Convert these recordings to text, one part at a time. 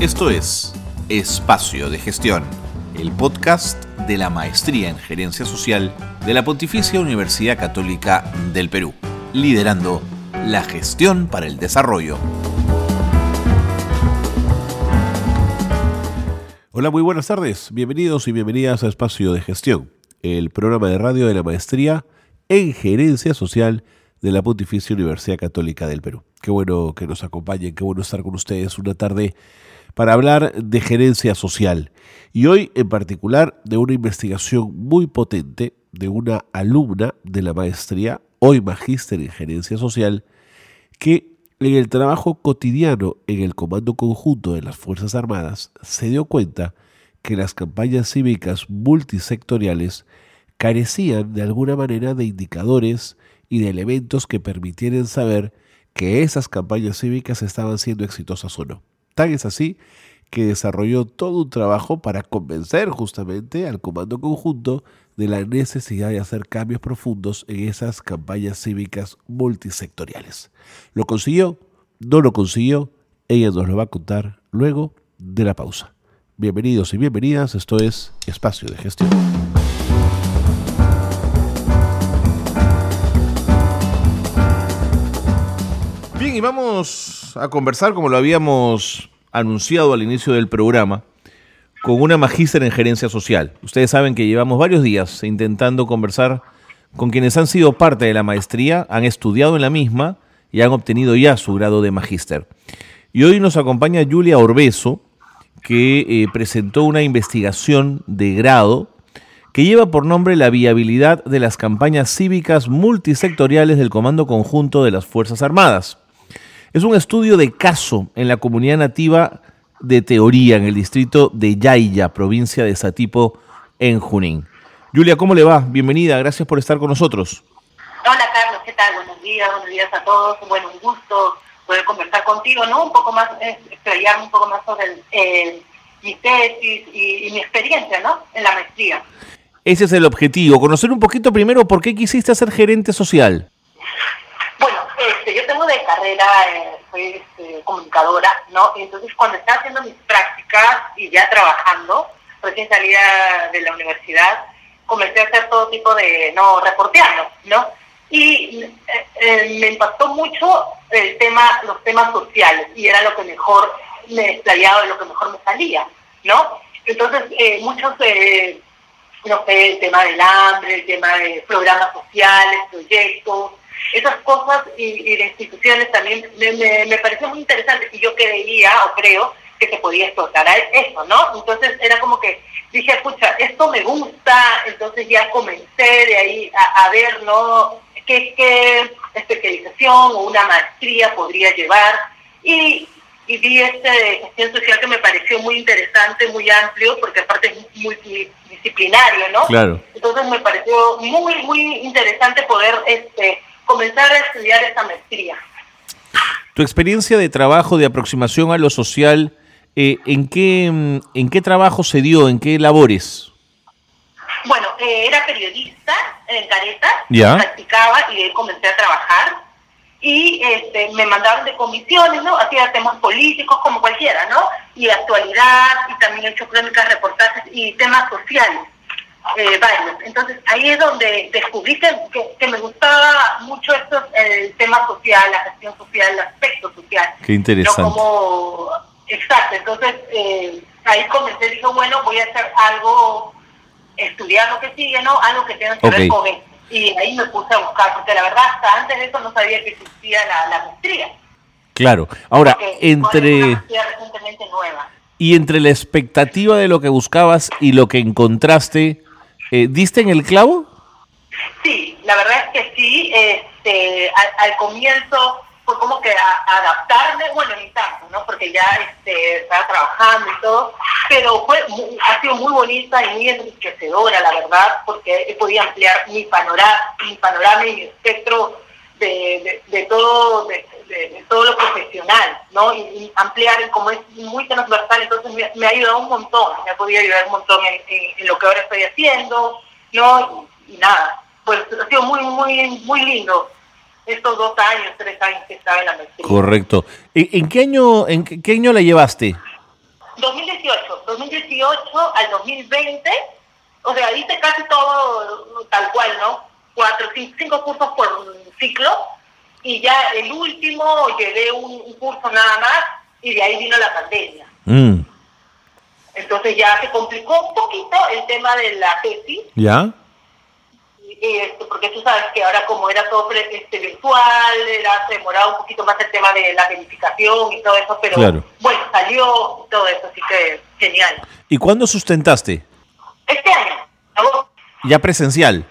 Esto es Espacio de Gestión, el podcast de la Maestría en Gerencia Social de la Pontificia Universidad Católica del Perú, liderando la gestión para el desarrollo. Hola, muy buenas tardes. Bienvenidos y bienvenidas a Espacio de Gestión, el programa de radio de la Maestría en Gerencia Social de la Pontificia Universidad Católica del Perú. Qué bueno que nos acompañen, qué bueno estar con ustedes una tarde para hablar de gerencia social y hoy en particular de una investigación muy potente de una alumna de la maestría, hoy magíster en gerencia social, que en el trabajo cotidiano en el Comando Conjunto de las Fuerzas Armadas se dio cuenta que las campañas cívicas multisectoriales carecían de alguna manera de indicadores y de elementos que permitieran saber que esas campañas cívicas estaban siendo exitosas o no. Tan es así que desarrolló todo un trabajo para convencer justamente al Comando Conjunto de la necesidad de hacer cambios profundos en esas campañas cívicas multisectoriales. ¿Lo consiguió? ¿No lo consiguió? Ella nos lo va a contar luego de la pausa. Bienvenidos y bienvenidas, esto es Espacio de Gestión. Bien, y vamos a conversar como lo habíamos anunciado al inicio del programa con una magíster en gerencia social. Ustedes saben que llevamos varios días intentando conversar con quienes han sido parte de la maestría, han estudiado en la misma y han obtenido ya su grado de magíster. Y hoy nos acompaña Julia Orbeso, que eh, presentó una investigación de grado que lleva por nombre la viabilidad de las campañas cívicas multisectoriales del Comando Conjunto de las Fuerzas Armadas. Es un estudio de caso en la comunidad nativa de Teoría, en el distrito de Yaya, provincia de Satipo, en Junín. Julia, ¿cómo le va? Bienvenida, gracias por estar con nosotros. Hola Carlos, ¿qué tal? Buenos días, buenos días a todos. Bueno, un gusto poder conversar contigo, ¿no? Un poco más, eh, explayarme un poco más sobre el, mi tesis y, y mi experiencia, ¿no? En la maestría. Ese es el objetivo, conocer un poquito primero por qué quisiste ser gerente social. Este, yo tengo de carrera, eh, soy este, comunicadora, ¿no? Y entonces cuando estaba haciendo mis prácticas y ya trabajando, recién salida de la universidad, comencé a hacer todo tipo de, no, reporteando, ¿no? Y eh, eh, me impactó mucho el tema, los temas sociales, y era lo que mejor me explayaba, lo que mejor me salía, ¿no? Entonces, eh, muchos, eh, no sé, el tema del hambre, el tema de programas sociales, proyectos, esas cosas y, y de instituciones también me, me, me pareció muy interesante y yo creía o creo que se podía explotar eso, ¿no? Entonces era como que dije, escucha, esto me gusta, entonces ya comencé de ahí a, a ver, ¿no? ¿Qué, ¿Qué especialización o una maestría podría llevar? Y, y vi este de gestión social que me pareció muy interesante, muy amplio, porque aparte es multidisciplinario, ¿no? Claro. Entonces me pareció muy, muy interesante poder este, comenzar a estudiar esta maestría. Tu experiencia de trabajo, de aproximación a lo social, eh, ¿en, qué, ¿en qué trabajo se dio? ¿En qué labores? Bueno, eh, era periodista en Careta, Ya. practicaba y ahí comencé a trabajar. Y este, me mandaron de comisiones, ¿no? Hacía temas políticos como cualquiera, ¿no? Y actualidad, y también he hecho crónicas, reportajes y temas sociales, eh, varios. Entonces ahí es donde descubrí que, que, que me gustaba mucho esto, el tema social, la gestión social, el aspecto social. Qué interesante. No como, exacto, entonces eh, ahí comencé, dije, bueno, voy a hacer algo, estudiar lo que sigue, ¿no? Algo que tenga que ver con esto. Y ahí me puse a buscar, porque la verdad hasta antes de eso no sabía que existía la, la maestría. Claro. Ahora, porque es una entre maestría recientemente nueva. y entre la expectativa de lo que buscabas y lo que encontraste, eh, ¿diste en el clavo? Sí, la verdad es que sí. Este, al, comienzo fue como que a- adaptarme, bueno, ni tanto, ¿no? Porque ya este, estaba trabajando y todo, pero fue ha sido muy bonita y muy enriquecedora, la verdad, porque podido ampliar mi panorama, mi panorama y mi espectro de, de, de todo de, de- de todo lo profesional, ¿no? Y, y ampliar, y como es muy transversal, entonces me, me ha ayudado un montón, me ha podido ayudar un montón en, en- en lo que ahora estoy haciendo, ¿no? Y, y nada, pues ha sido muy, muy, muy lindo estos dos años, tres años que estaba en la maestría. Correcto. ¿En, qué año en qué, año la llevaste? 2018, 2018 al 2020, o sea, hice casi todo tal cual, ¿no? Cuatro, cinco, cursos por ciclo y ya el último llevé un, curso nada más y de ahí vino la pandemia. Mm. Entonces ya se complicó un poquito el tema de la tesis. ¿Ya? Porque tú sabes que ahora como era todo este, virtual, era, se demoraba un poquito más el tema de la verificación y todo eso, pero bueno, salió todo eso, así que genial. ¿Y cuándo sustentaste? Este año. ¿Ya presencial?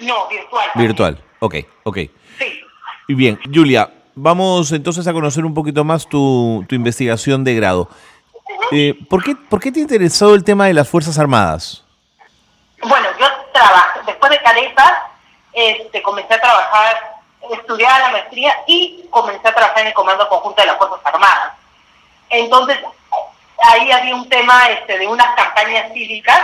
No, virtual. Virtual, ok, ok. Y bien, Julia, vamos entonces a conocer un poquito más tu, tu investigación de grado. Eh, ¿por, qué, ¿Por qué te interesó el tema de las Fuerzas Armadas? Bueno, yo trabajé, después de Caretas, este, comencé a trabajar, estudiar la maestría y comencé a trabajar en el Comando Conjunto de las Fuerzas Armadas. Entonces, ahí había un tema este, de unas campañas cívicas,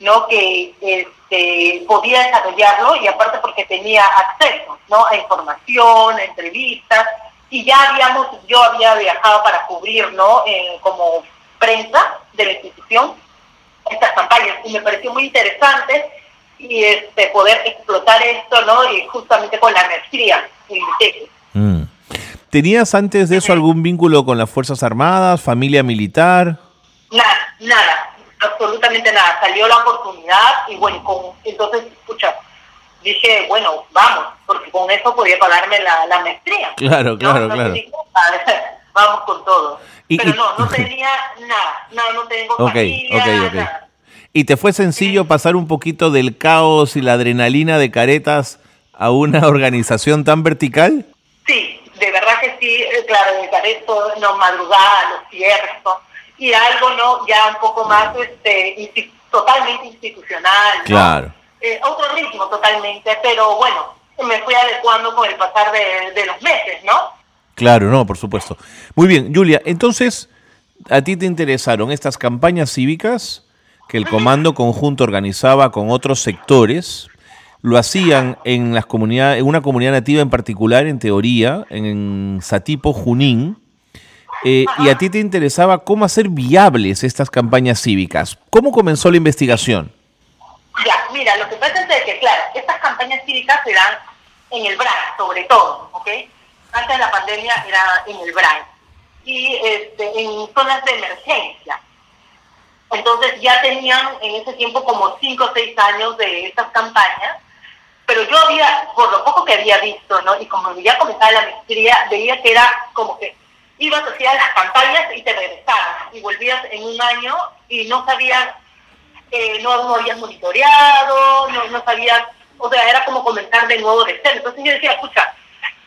¿no? Que este, podía desarrollarlo y aparte porque tenía acceso, ¿no? A información, a entrevistas y ya habíamos, yo había viajado para cubrir, ¿no? Eh, como prensa de la institución estas campañas y me pareció muy interesante y este poder explotar esto, ¿no? Y justamente con la maestría mm. ¿Tenías antes de eso algún vínculo con las Fuerzas Armadas, familia militar? Nada, nada, absolutamente nada. Salió la oportunidad y bueno, con, entonces, escucha, dije, bueno, vamos, porque con eso podía pagarme la, la maestría. Claro, claro, claro. vamos con todo. Pero no, no tenía nada, no, no tengo okay, familia, Nada. ¿Y te fue sencillo pasar un poquito del caos y la adrenalina de caretas a una organización tan vertical? Sí, de verdad que sí, eh, claro, de careto, no madrugada, los cierres, y algo no ya un poco más este totalmente institucional. Claro. Eh, otro ritmo totalmente, pero bueno, me fui adecuando con el pasar de, los meses, ¿no? Claro, no, por supuesto. Muy bien, Julia, entonces, ¿a ti te interesaron estas campañas cívicas que el Comando Conjunto organizaba con otros sectores? Lo hacían en, las comunidades, en una comunidad nativa en particular, en teoría, en Satipo, Junín, eh, y a ti te interesaba cómo hacer viables estas campañas cívicas. ¿Cómo comenzó la investigación? Ya, mira, lo que pasa es que, claro, estas campañas cívicas se dan en el BRAE, sobre todo, ¿ok? Antes de la pandemia era en el BRAE. Y este, en zonas de emergencia. Entonces ya tenían en ese tiempo como cinco o seis años de estas campañas, pero yo había, por lo poco que había visto, ¿no? Y como ya comenzaba la maestría, veía que era como que ibas hacia las campañas y te regresabas, y volvías en un año y no sabías eh, no, no habías monitoreado, no, no sabías, o sea, era como comenzar de nuevo de cero. Entonces yo decía, escucha,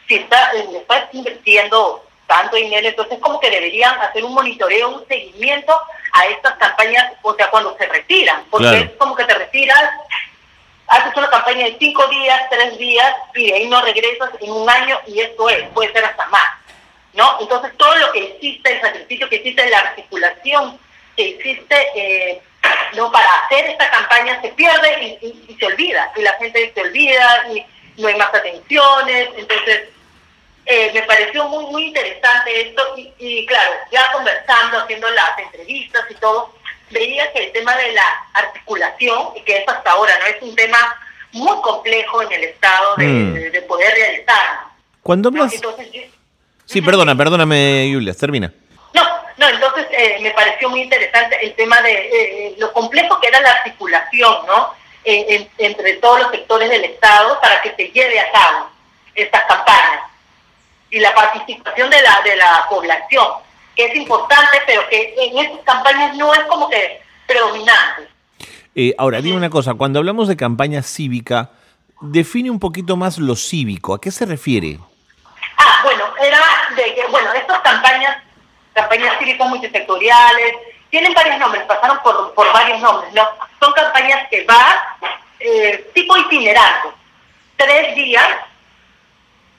si está, eh, estás invirtiendo tanto dinero, entonces como que deberían hacer un monitoreo, un seguimiento a estas campañas, o sea, cuando se retiran, porque es como que te retiras, haces una campaña de cinco días, tres días, y de ahí no regresas en un año, y esto es, puede ser hasta más, ¿no? Entonces todo lo que existe, el sacrificio que existe, la articulación que existe, eh, no para hacer esta campaña se pierde y, se olvida, y la gente se olvida, y no hay más atenciones, entonces eh, me pareció muy, muy interesante esto, y, claro, ya conversando, haciendo las entrevistas y todo, veía que el tema de la articulación, y que es hasta ahora, ¿no? Es un tema muy complejo en el Estado de, mm. poder realizar. Cuando hablas... sí, perdona, perdóname, Julia, termina. No, no, entonces eh, me pareció muy interesante el tema de eh, eh, lo complejo que era la articulación, ¿no? entre todos los sectores del Estado para que se lleve a cabo estas campañas y la participación de la de la población, que es importante, pero que en estas campañas no es como que predominante. ahora, dime una cosa, cuando hablamos de campaña cívica, define un poquito más lo cívico, ¿a qué se refiere? Ah, bueno, era de que, bueno, estas campañas campañas cívicas multisectoriales, tienen varios nombres, pasaron por, por varios nombres, ¿no? Son campañas que van eh, tipo itinerante, tres días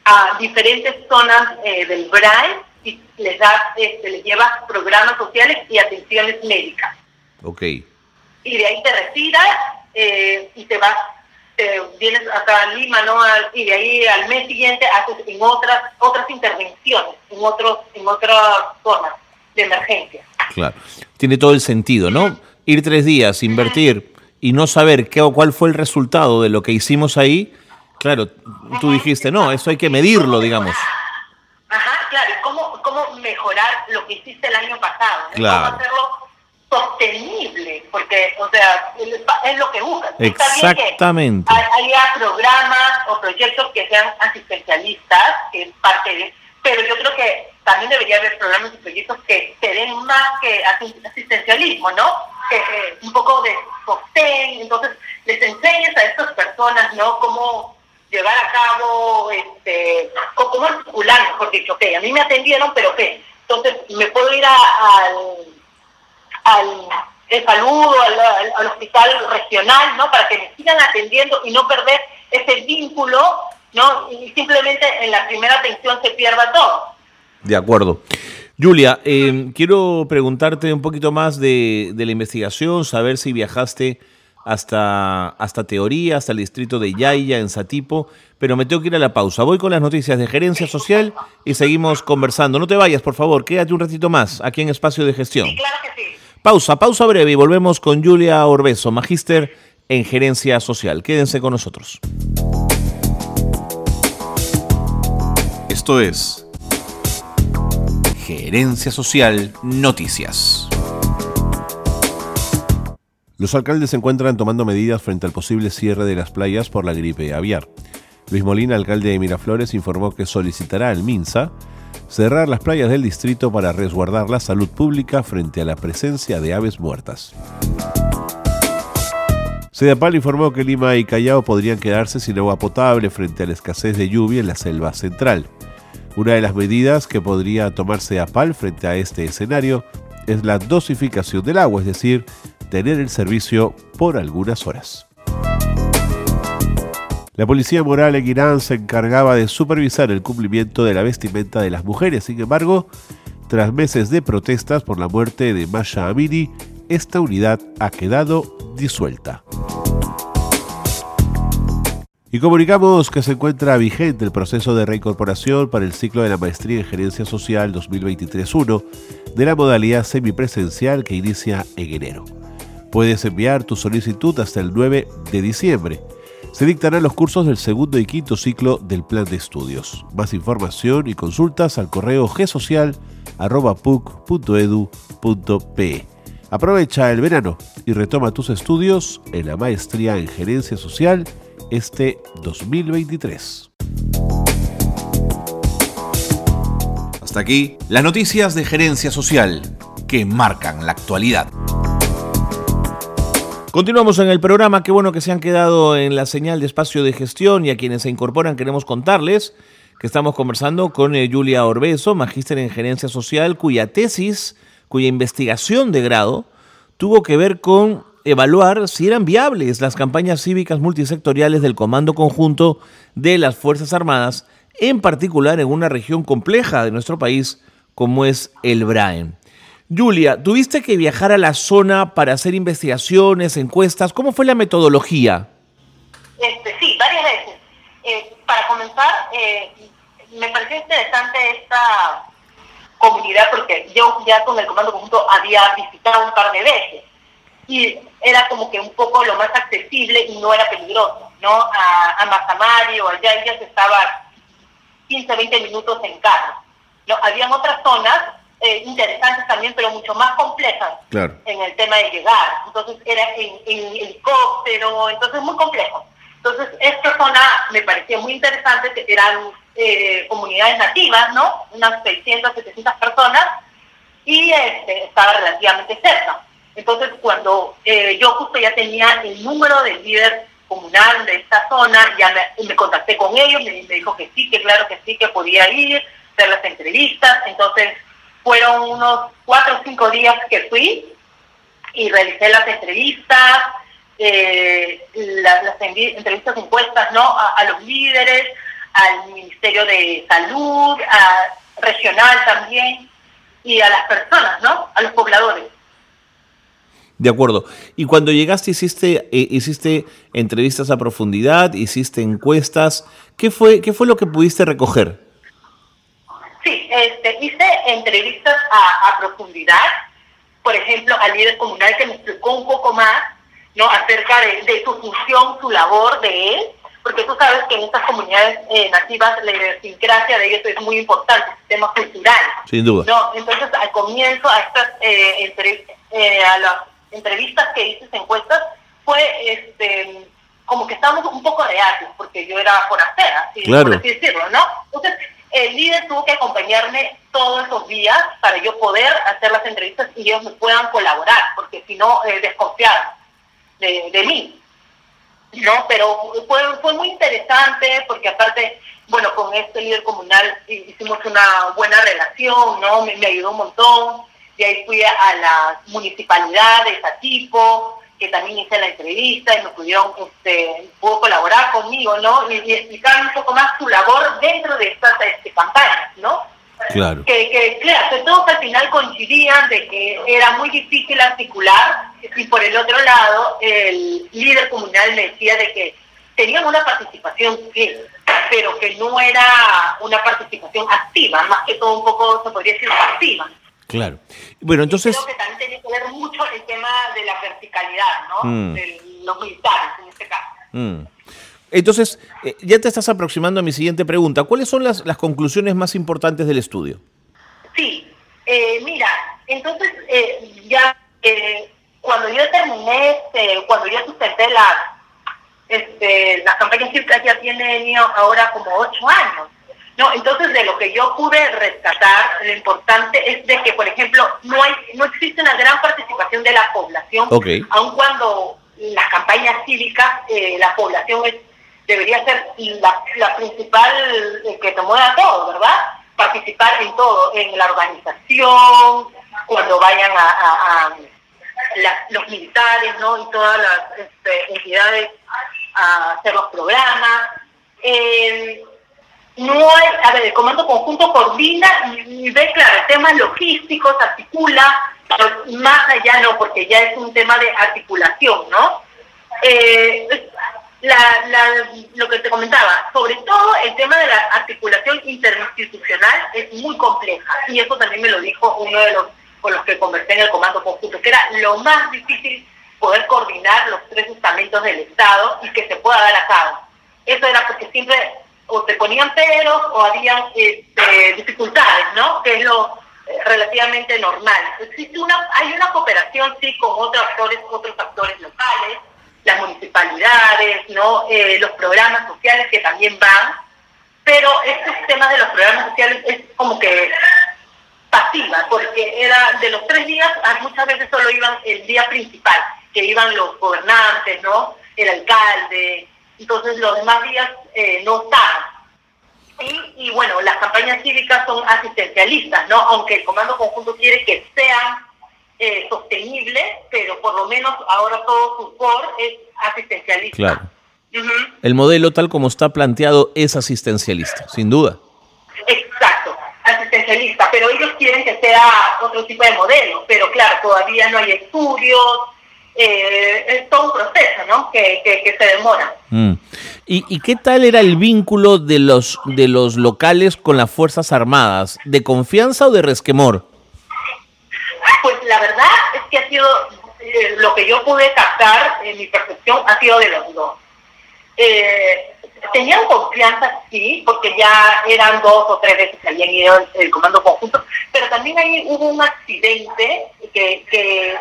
a diferentes zonas eh, del BRAE y les, da, este, les lleva programas sociales y atenciones médicas. Ok. Y de ahí te retiras eh, y te vas, te vienes acá a Lima, ¿no? Y de ahí al mes siguiente haces en otras otras intervenciones, en otros en otras zonas de emergencia. Claro, tiene todo el sentido, ¿no? Ir tres días, invertir y no saber qué o cuál fue el resultado de lo que hicimos ahí, claro, tú dijiste, no, eso hay que medirlo, digamos. Ajá, claro, y cómo, cómo mejorar lo que hiciste el año pasado, claro. cómo hacerlo sostenible, porque, o sea, es lo que buscan. Exactamente. haya programas o proyectos que sean asistencialistas, que es parte de... Pero yo creo que también debería haber programas y proyectos que se den más que asistencialismo, ¿no? Que un poco de sostén, entonces les enseñes a estas personas, ¿no? Cómo llevar a cabo, este, cómo articular, mejor dicho, ok, a mí me atendieron, pero qué, entonces me puedo ir al al el saludo, al, hospital regional, ¿no? Para que me sigan atendiendo y no perder ese vínculo, ¿no? Y simplemente en la primera atención se pierda todo. De acuerdo. Julia, eh, quiero preguntarte un poquito más de, de, la investigación, saber si viajaste hasta, hasta Teoría, hasta el distrito de Yaya, en Satipo, pero me tengo que ir a la pausa. Voy con las noticias de gerencia social y seguimos conversando. No te vayas, por favor, quédate un ratito más aquí en Espacio de Gestión. Sí, claro que sí. Pausa, pausa breve y volvemos con Julia Orbeso, magíster en gerencia social. Quédense con nosotros. Esto es Gerencia Social Noticias. Los alcaldes se encuentran tomando medidas frente al posible cierre de las playas por la gripe aviar. Luis Molina, alcalde de Miraflores, informó que solicitará al MINSA cerrar las playas del distrito para resguardar la salud pública frente a la presencia de aves muertas. Sedapal informó que Lima y Callao podrían quedarse sin agua potable frente a la escasez de lluvia en la selva central. Una de las medidas que podría tomarse a PAL frente a este escenario es la dosificación del agua, es decir, tener el servicio por algunas horas. La policía moral en Irán se encargaba de supervisar el cumplimiento de la vestimenta de las mujeres. Sin embargo, tras meses de protestas por la muerte de Masha Amini, esta unidad ha quedado disuelta. Y comunicamos que se encuentra vigente el proceso de reincorporación para el ciclo de la Maestría en Gerencia Social 2023-1 de la modalidad semipresencial que inicia en enero. Puedes enviar tu solicitud hasta el 9 de diciembre se dictarán los cursos del segundo y quinto ciclo del plan de estudios. Más información y consultas al correo gsocial.puc.edu.pe. Aprovecha el verano y retoma tus estudios en la maestría en gerencia social este 2023. Hasta aquí las noticias de gerencia social que marcan la actualidad. Continuamos en el programa, qué bueno que se han quedado en la señal de espacio de gestión y a quienes se incorporan queremos contarles que estamos conversando con eh, Julia Orbeso, magíster en gerencia social, cuya tesis, cuya investigación de grado tuvo que ver con evaluar si eran viables las campañas cívicas multisectoriales del Comando Conjunto de las Fuerzas Armadas, en particular en una región compleja de nuestro país como es el Braen. Julia, ¿tuviste que viajar a la zona para hacer investigaciones, encuestas? ¿Cómo fue la metodología? Este, sí, varias veces. Eh, para comenzar, eh, me pareció interesante esta comunidad porque yo ya con el Comando Conjunto había visitado un par de veces y era como que un poco lo más accesible y no era peligroso, ¿no? A, a Mazamari o allá ya se estaba 15, 20 minutos en carro. ¿no? Habían otras zonas eh, interesantes también, pero mucho más complejas en el tema de llegar. Entonces era en, helicóptero, entonces muy complejo. Entonces esta zona me parecía muy interesante, que eran eh, comunidades nativas, ¿no? Unas 600, 700 personas, y este, estaba relativamente cerca. Entonces cuando eh, yo justo ya tenía el número del líder comunal de esta zona, ya me, me contacté con ellos, me, me dijo que sí, que claro que sí, que podía ir, hacer las entrevistas, entonces fueron unos cuatro o cinco días que fui y realicé las entrevistas, eh, las entrevistas encuestas ¿no? A, los líderes, al Ministerio de Salud, a regional también, y a las personas, ¿no? A los pobladores. De acuerdo. Y cuando llegaste hiciste eh, hiciste entrevistas a profundidad, hiciste encuestas. ¿Qué fue qué fue lo que pudiste recoger? Sí, este, hice entrevistas a, a profundidad, por ejemplo, al líder comunal que me explicó un poco más ¿no? acerca de, de su función, su labor de él, porque tú sabes que en estas comunidades eh, nativas la idiosincrasia de ellos es muy importante, el sistema cultural. Sin duda. ¿no? Entonces, al comienzo, a estas eh, entre, eh, a las entrevistas que hice, encuestas, fue este como que estábamos un poco reacios, porque yo era forastera, así, Claro. por así decirlo, ¿no? Entonces, el líder tuvo que acompañarme todos esos días para yo poder hacer las entrevistas y ellos me puedan colaborar, porque si no, eh, de, de mí. ¿no? Pero fue, fue muy interesante porque aparte, bueno, con este líder comunal hicimos una buena relación, ¿no? Me, me ayudó un montón. De ahí fui a las municipalidades, a tipo, que también hice la entrevista y me pudieron, este, pudo colaborar conmigo, ¿no? Y, y explicar un poco más su labor dentro de estas este, campañas, ¿no? Claro. que, que claro, que todos al final coincidían de que era muy difícil articular y por el otro lado el líder comunal me decía de que tenían una participación sí, pero que no era una participación activa, más que todo un poco se podría decir pasiva. Claro. Bueno, entonces, Creo que también tiene que ver mucho el tema de la verticalidad, ¿no? Mm. De los militares en este caso. mm. entonces eh, ya te estás aproximando a mi siguiente pregunta. ¿Cuáles son las, las conclusiones más importantes del estudio? Sí, eh, mira, entonces eh, ya eh, cuando yo terminé, este, cuando yo sustenté la, este, las campañas cívicas ya tienen ahora como ocho años. No, entonces de lo que yo pude rescatar, lo importante es de que, por ejemplo, no hay, no existe una gran participación de la población, aun cuando las campañas cívicas, eh, la población es, debería ser la, la principal eh, que te mueva todo, ¿verdad? Participar en todo, en la organización, cuando vayan a, a- a la- los militares, ¿no? Y todas las este, entidades a hacer los programas. Eh, no hay, a ver, el comando conjunto coordina y, y ve, claro, temas logísticos, articula, pero más allá no, porque ya es un tema de articulación, ¿no? Eh, la- lo que te comentaba, sobre todo el tema de la articulación interinstitucional es muy compleja y eso también me lo dijo uno de los con los que conversé en el comando conjunto, que era lo más difícil poder coordinar los tres estamentos del Estado y que se pueda dar a cabo. Eso era porque siempre o te ponían peros o habían este, dificultades, ¿no? Que es lo eh, relativamente normal. Existe una, hay una cooperación, sí, con otros actores, otros actores locales, las municipalidades, ¿no? Eh, los programas sociales que también van, pero estos temas de los programas sociales es como que pasiva, porque era de los tres días, ah, muchas veces solo iban el día principal, que iban los gobernantes, ¿no? El alcalde, entonces los demás días eh, no estaban. Y, y bueno, las campañas cívicas son asistencialistas, ¿no? Aunque el Comando Conjunto quiere que sean eh, sostenibles, pero por lo menos ahora todo su core es asistencialista. Claro. El modelo tal como está planteado es asistencialista, sin duda. Exacto, asistencialista, pero ellos quieren que sea otro tipo de modelo, pero claro, todavía no hay estudios, eh, es todo un proceso, ¿no? Que, que, que se demora. Mm. ¿Y, y qué tal era el vínculo de los, de los locales con las Fuerzas Armadas? ¿De confianza o de resquemor? Pues la verdad es que ha sido, eh, lo que yo pude captar en mi percepción ha sido de los dos. Eh, tenían confianza, sí, porque ya eran dos o tres veces que habían ido el, el comando conjunto, pero también ahí hubo un accidente que, que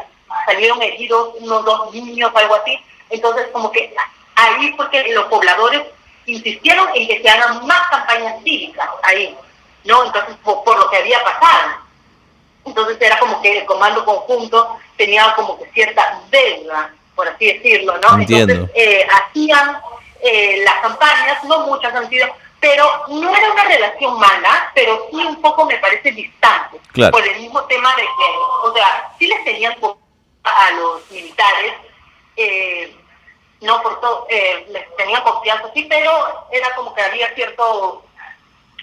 salieron heridos unos dos niños, algo así. Entonces, como que ahí, porque los pobladores insistieron en que se hagan más campañas cívicas ahí, ¿no? Entonces, por, por lo que había pasado. Entonces era como que el comando conjunto tenía como que cierta deuda, por así decirlo, ¿no? Entiendo. Entonces eh, hacían eh, las campañas, no muchas han sido, pero no era una relación mala, pero sí un poco me parece distante, Claro. por el mismo tema de que, o sea, sí les tenían a los militares, eh, no por todo, eh, les tenían confianza, sí, pero era como que había cierto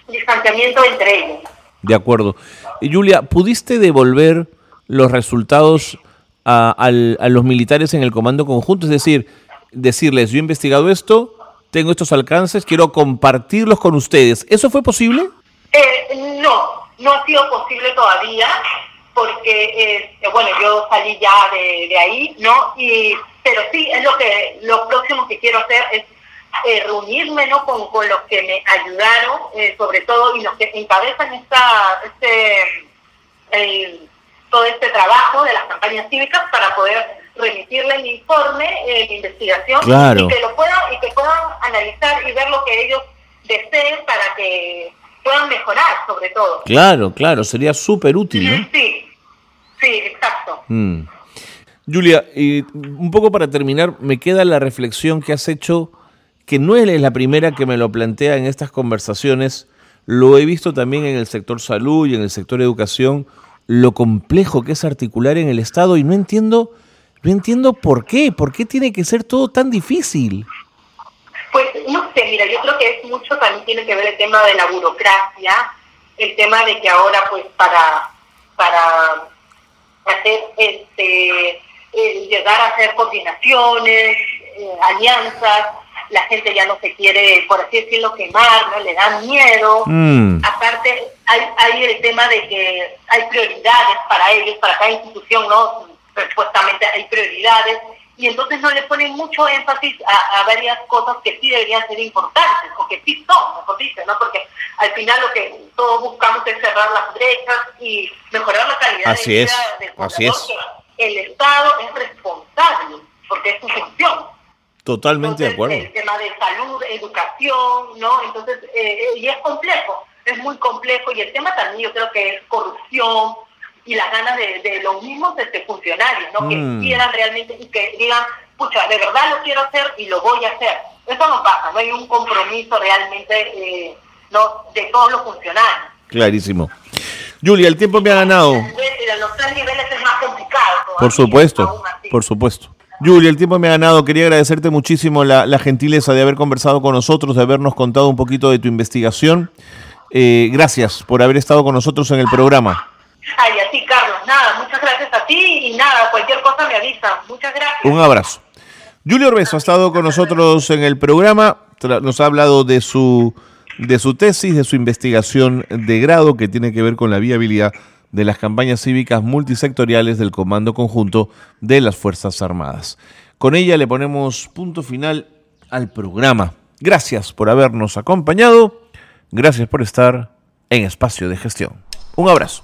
distanciamiento entre ellos. De acuerdo. Y, Julia, ¿pudiste devolver los resultados a, al- a los militares en el comando conjunto? Es decir, decirles, yo he investigado esto, tengo estos alcances, quiero compartirlos con ustedes. ¿Eso fue posible? Eh, no, no ha sido posible todavía porque, eh, bueno, yo salí ya de, de, ahí, ¿no? Y, pero sí, es lo que lo próximo que quiero hacer es eh, reunirme, ¿no? Con, con, los que me ayudaron, eh, sobre todo, y los que encabezan esta, este, todo este trabajo de las campañas cívicas para poder remitirle el informe, eh, investigación, y que lo puedan, y que puedan analizar y ver lo que ellos deseen para que puedan mejorar, sobre todo. Claro, claro, sería súper útil, ¿no? Sí, sí, exacto. Mm. Julia, y un poco para terminar, me queda la reflexión que has hecho, que no es la primera que me lo plantea en estas conversaciones, lo he visto también en el sector salud y en el sector educación, lo complejo que es articular en el Estado y no entiendo, no entiendo por qué, por qué tiene que ser todo tan difícil. Pues no sé, mira, yo creo que es mucho también tiene que ver el tema de la burocracia, el tema de que ahora pues para, para hacer este llegar a hacer coordinaciones, eh, alianzas, la gente ya no se quiere, por así decirlo, quemar, ¿no? Le dan miedo. Mm. Aparte, hay, hay el tema de que hay prioridades para ellos, para cada institución, ¿no? Supuestamente hay prioridades y entonces no le ponen mucho énfasis a, varias cosas que sí deberían ser importantes, o que sí son, mejor dicho, ¿no? Porque al final lo que todos buscamos es cerrar las brechas y mejorar la calidad de vida del Así es. El Estado es responsable, porque es su función. Totalmente de acuerdo. El tema de salud, educación, ¿no? Entonces, eh, eh, y es complejo, es muy complejo, y el tema también yo creo que es corrupción, y las ganas de, de los mismos este, funcionarios, ¿no? Que mm. quieran realmente y que digan, pucha, de verdad lo quiero hacer y lo voy a hacer. Eso no pasa, no hay un compromiso realmente eh, no, de todos los funcionarios. Clarísimo. Julia, el tiempo me ha ganado. los tres niveles es más complicado. por supuesto, por supuesto. Julia, el tiempo me ha ganado. Quería agradecerte muchísimo la, la, gentileza de haber conversado con nosotros, de habernos contado un poquito de tu investigación. Eh, gracias por haber estado con nosotros en el programa. Ay, a ti, Carlos. Nada, muchas gracias a ti y nada, cualquier cosa me avisa. Muchas gracias. Un abrazo. Julio Orbeso ha estado con nosotros en el programa, nos ha hablado de su, de su tesis, de su investigación de grado que tiene que ver con la viabilidad de las campañas cívicas multisectoriales del Comando Conjunto de las Fuerzas Armadas. Con ella le ponemos punto final al programa. Gracias por habernos acompañado, gracias por estar en Espacio de Gestión. Un abrazo.